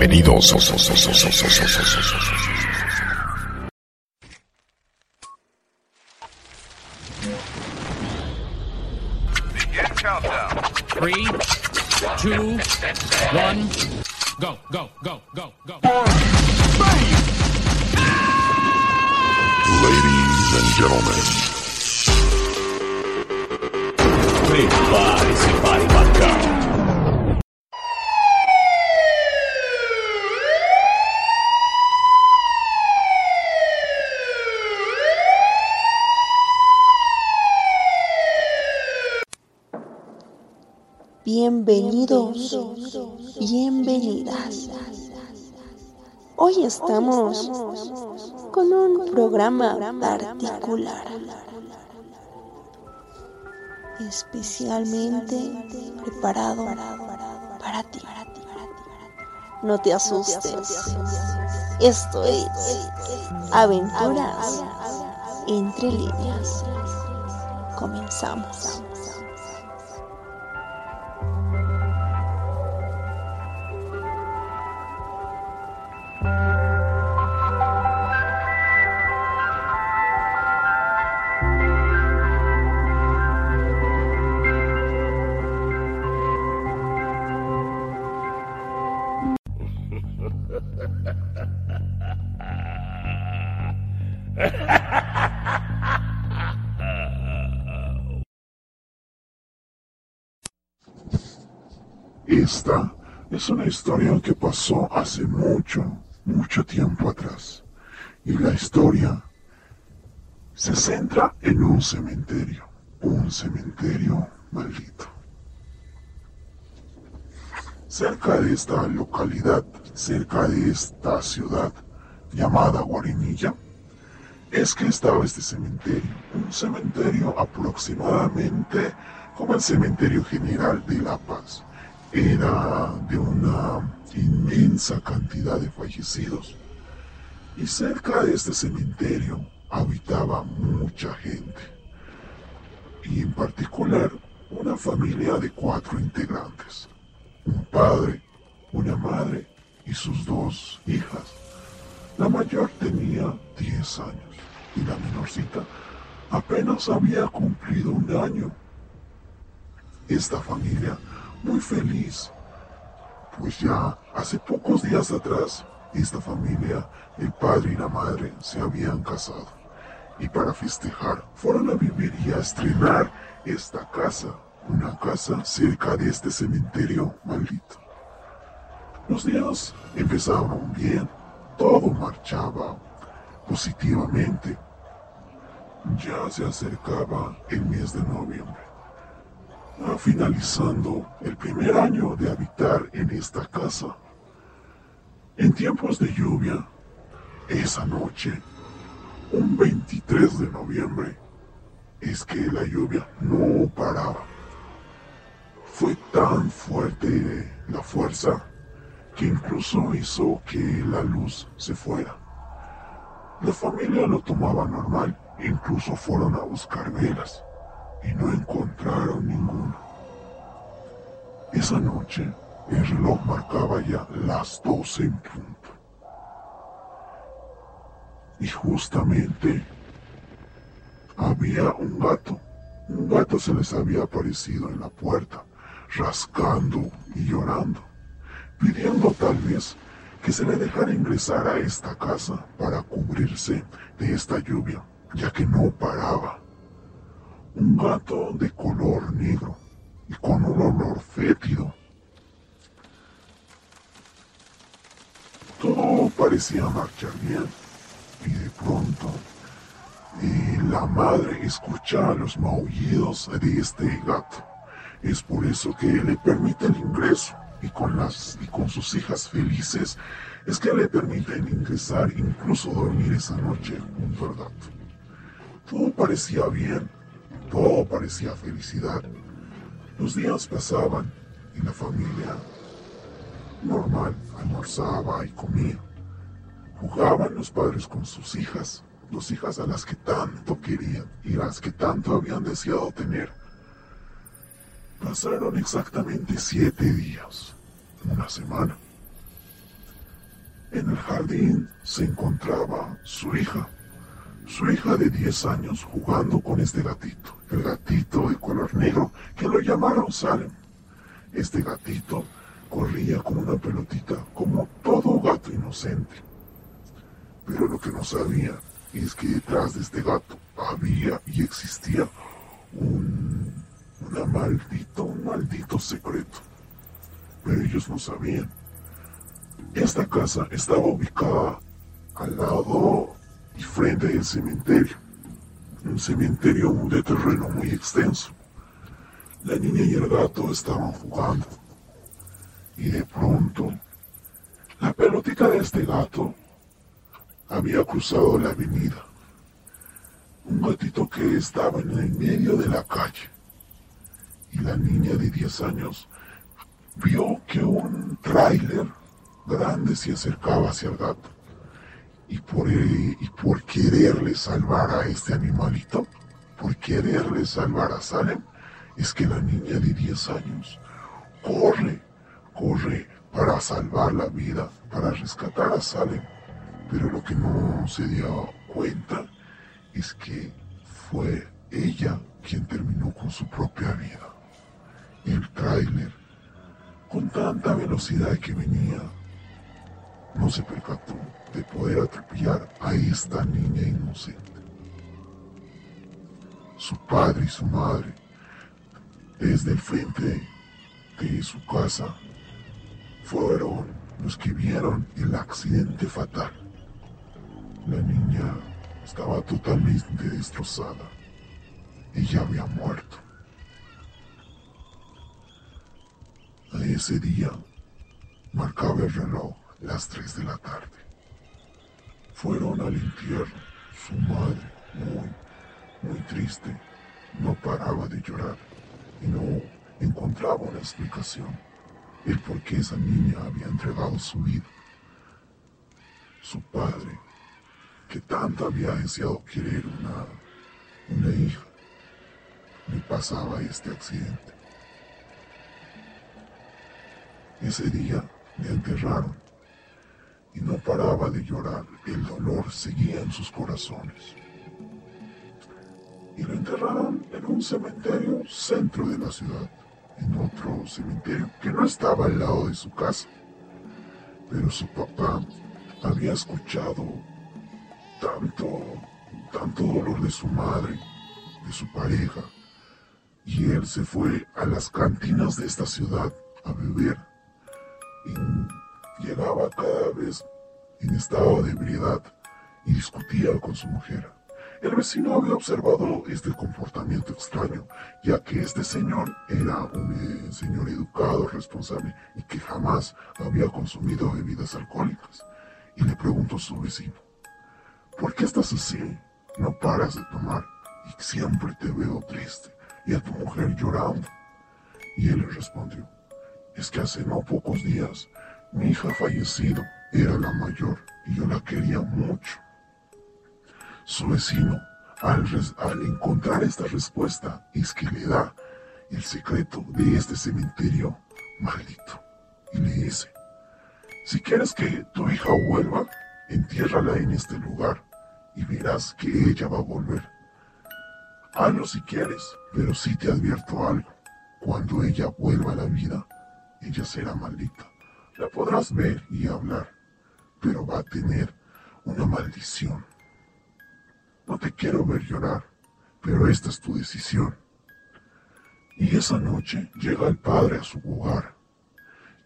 Bienvenidos. Begin countdown. Three, two, one, go, go, go, go, go. Ladies and gentlemen, Prepare-se para embarcar. Bienvenidos, bienvenidas. Hoy estamos con un programa particular, especialmente preparado para ti. No te asustes. Esto es Aventuras entre líneas. Comenzamos. Esta es una historia que pasó hace mucho, mucho tiempo atrás. Y la historia se centra en un cementerio, un cementerio maldito. Cerca de esta localidad, cerca de esta ciudad llamada Guarinilla, es que estaba este cementerio, un cementerio aproximadamente como el cementerio general de La Paz. Era de una inmensa cantidad de fallecidos. Y cerca de este cementerio habitaba mucha gente. Y en particular una familia de cuatro integrantes. Un padre, una madre y sus dos hijas. La mayor tenía 10 años y la menorcita apenas había cumplido un año. Esta familia muy feliz, pues ya hace pocos días atrás esta familia, el padre y la madre, se habían casado. Y para festejar fueron a vivir y a estrenar esta casa, una casa cerca de este cementerio maldito. Los días empezaban bien, todo marchaba positivamente. Ya se acercaba el mes de noviembre, Ah, finalizando el primer año de habitar en esta casa. En tiempos de lluvia, esa noche, un 23 de noviembre, es que la lluvia no paraba. Fue tan fuerte la fuerza que incluso hizo que la luz se fuera. La familia lo tomaba normal, incluso fueron a buscar velas y no encontraron ninguno. Esa noche el reloj marcaba ya las 12 en punto. Y justamente había un gato. Un gato se les había aparecido en la puerta, rascando y llorando, pidiendo tal vez que se le dejara ingresar a esta casa para cubrirse de esta lluvia, ya que no paraba. Un gato de color negro y con un olor fétido. Todo parecía marchar bien y de pronto eh, la madre escucha los maullidos de este gato. Es por eso que le permite el ingreso y con, las, y con sus hijas felices es que le permiten ingresar incluso dormir esa noche junto al gato. Todo parecía bien, todo parecía felicidad. Los días pasaban y la familia normal almorzaba y comía. Jugaban los padres con sus hijas, dos hijas a las que tanto querían y las que tanto habían deseado tener. Pasaron exactamente siete días, una semana. En el jardín se encontraba su hija, su hija de 10 años jugando con este gatito, el gatito de color negro que lo llamaron Salem. Este gatito corría como una pelotita, como todo gato inocente. Pero lo que no sabía es que detrás de este gato había y existía un, una maldito, un maldito secreto. Pero ellos no sabían. Esta casa estaba ubicada al lado y frente del cementerio. Un cementerio de terreno muy extenso. La niña y el gato estaban jugando. Y de pronto, la pelotita de este gato había cruzado la avenida. Un gatito que estaba en el medio de la calle. Y la niña de 10 años vio que un tráiler grande se acercaba hacia el gato. Y por, y por quererle salvar a este animalito, por quererle salvar a Salem, es que la niña de 10 años corre, corre para salvar la vida, para rescatar a Salem. Pero lo que no se dio cuenta es que fue ella quien terminó con su propia vida. El tráiler, con tanta velocidad que venía, no se percató de poder atropellar a esta niña inocente. Su padre y su madre, desde el frente de su casa, fueron los que vieron el accidente fatal. La niña estaba totalmente destrozada. Ella había muerto. A ese día marcaba el reloj las 3 de la tarde. Fueron al entierro. Su madre, muy, muy triste, no paraba de llorar y no encontraba una explicación el por qué esa niña había entregado su vida. Su padre, que tanto había deseado querer una, una hija, le pasaba este accidente. Ese día le enterraron y no paraba de llorar. El dolor seguía en sus corazones. Y lo enterraron en un cementerio centro de la ciudad, en otro cementerio que no estaba al lado de su casa. Pero su papá había escuchado tanto, tanto dolor de su madre, de su pareja, y él se fue a las cantinas de esta ciudad a beber. Y llegaba cada vez en estado de ebriedad y discutía con su mujer. El vecino había observado este comportamiento extraño, ya que este señor era un eh, señor educado, responsable y que jamás había consumido bebidas alcohólicas. Y le preguntó a su vecino, ¿por qué estás así? No paras de tomar y siempre te veo triste y a tu mujer llorando. Y él le respondió, es que hace no pocos días mi hija fallecido, era la mayor y yo la quería mucho. Su vecino, al, al encontrar esta respuesta, es que le da el secreto de este cementerio maldito y le dice, si quieres que tu hija vuelva, entiérrala en este lugar y verás que ella va a volver. Hazlo si quieres, pero sí te advierto algo. Cuando ella vuelva a la vida, ella será maldita. La podrás ver y hablar, pero va a tener una maldición. No te quiero ver llorar, pero esta es tu decisión. Y esa noche llega el padre a su hogar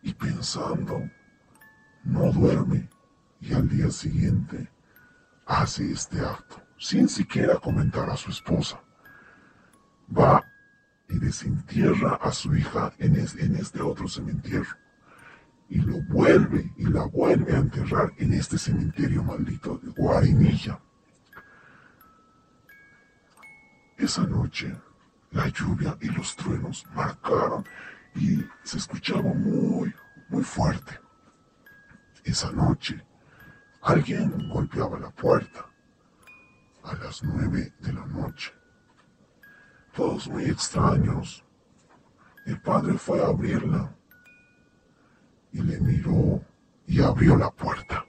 y pensando, no duerme y al día siguiente hace este acto sin siquiera comentar a su esposa. Va y desentierra a su hija en, en este otro cementerio y lo vuelve y la vuelve a enterrar en este cementerio maldito de Guarinilla. Esa noche la lluvia y los truenos marcaron y se escuchaba muy, muy fuerte. Esa noche alguien golpeaba la puerta a las nueve de la noche. Todos muy extraños. El padre fue a abrirla y le miró y abrió la puerta.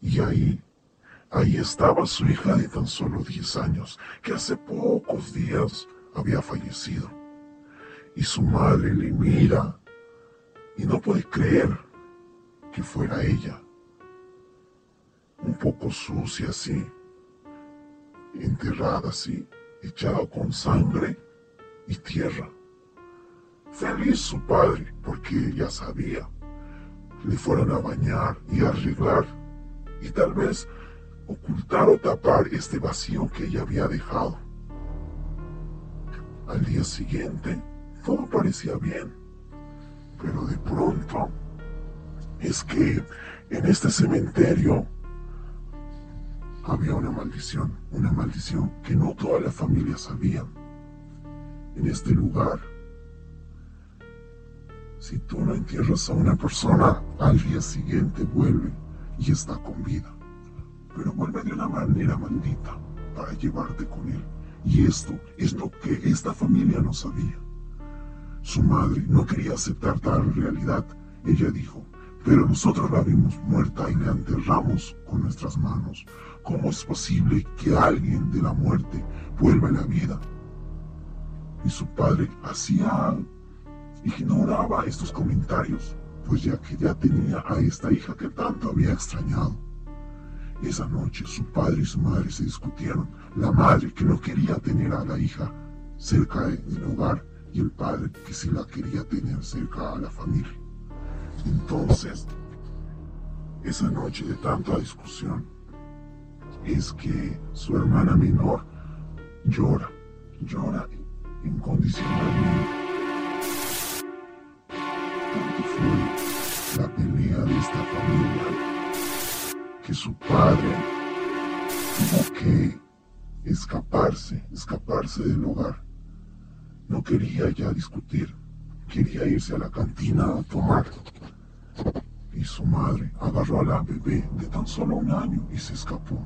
Y ahí, ahí estaba su hija de tan solo 10 años, que hace pocos días había fallecido. Y su madre le mira y no puede creer que fuera ella. Un poco sucia así, enterrada así, echada con sangre y tierra. Feliz su padre, porque ya sabía. Le fueron a bañar y arreglar y tal vez ocultar o tapar este vacío que ella había dejado. Al día siguiente, todo parecía bien, pero de pronto es que en este cementerio había una maldición, una maldición que no toda la familia sabía. En este lugar, si tú no entierras a una persona, al día siguiente vuelve y está con vida. Pero vuelve de una manera maldita para llevarte con él. Y esto es lo que esta familia no sabía. Su madre no quería aceptar tal realidad. Ella dijo, pero nosotros la vimos muerta y la enterramos con nuestras manos. ¿Cómo es posible que alguien de la muerte vuelva a la vida? Y su padre hacía, ignoraba estos comentarios, pues ya que ya tenía a esta hija que tanto había extrañado. Esa noche su padre y su madre se discutieron. La madre que no quería tener a la hija cerca del hogar y el padre que sí la quería tener cerca a la familia. Entonces, esa noche de tanta discusión, es que su hermana menor llora, llora incondicionalmente. Tanto fue la pelea de esta familia que su padre tuvo que escaparse, escaparse del hogar. No quería ya discutir, quería irse a la cantina a tomar y su madre agarró a la bebé de tan solo un año y se escapó.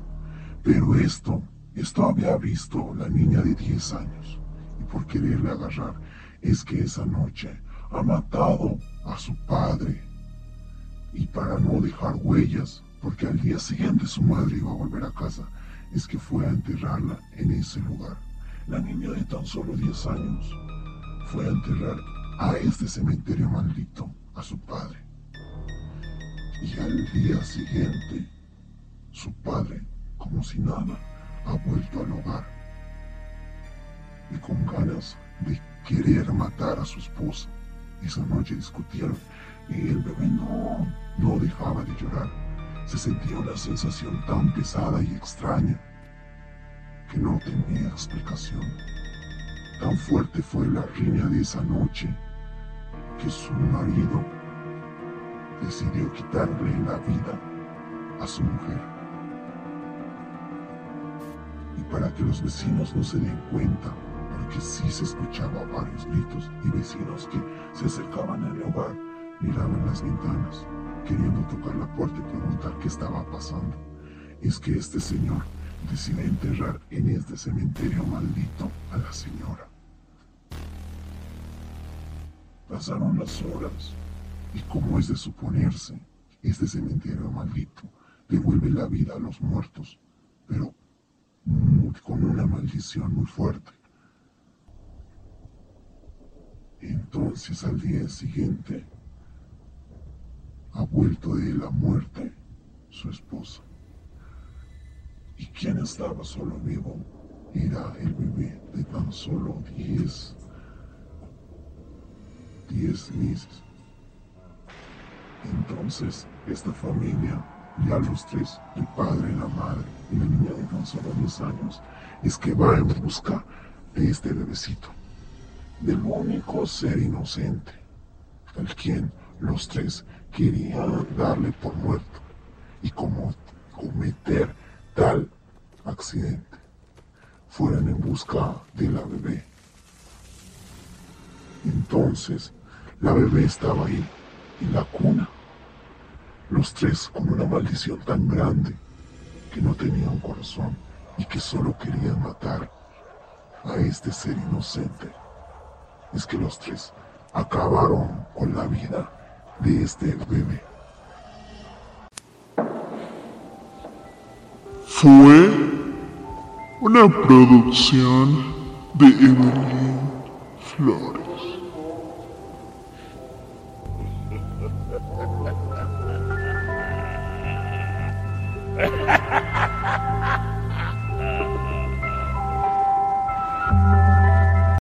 Pero esto, esto había visto la niña de 10 años. Y por quererle agarrar, es que esa noche ha matado a su padre. Y para no dejar huellas, porque al día siguiente su madre iba a volver a casa, es que fue a enterrarla en ese lugar. La niña de tan solo 10 años fue a enterrar a este cementerio maldito a su padre. Y al día siguiente, su padre, como si nada, ha vuelto al hogar. Y con ganas de querer matar a su esposa. Esa noche discutieron y el bebé no, no dejaba de llorar. Se sentía una sensación tan pesada y extraña que no tenía explicación. Tan fuerte fue la riña de esa noche que su marido decidió quitarle la vida a su mujer. Y para que los vecinos no se den cuenta, porque sí se escuchaba varios gritos y vecinos que se acercaban al hogar, miraban las ventanas, queriendo tocar la puerta y preguntar qué estaba pasando. Es que este señor decide enterrar en este cementerio maldito a la señora. Pasaron las horas y como es de suponerse, este cementerio maldito devuelve la vida a los muertos, pero con una maldición muy fuerte. Entonces al día siguiente ha vuelto de la muerte su esposa. Y quien estaba solo vivo era el bebé de tan solo 10 10 meses. Entonces, esta familia, ya los tres, el padre, la madre y la niña de tan solo 10 años, es que va en busca de este bebecito, del único ser inocente, al quien los tres querían darle por muerto y como cometer tal accidente. Fueran en busca de la bebé. Entonces, la bebé estaba ahí, en la cuna. Los tres con una maldición tan grande que no tenía un corazón y que solo querían matar a este ser inocente. Es que los tres acabaron con la vida de este bebé. fue una producción de Evelyn Flores. Ha ha ha!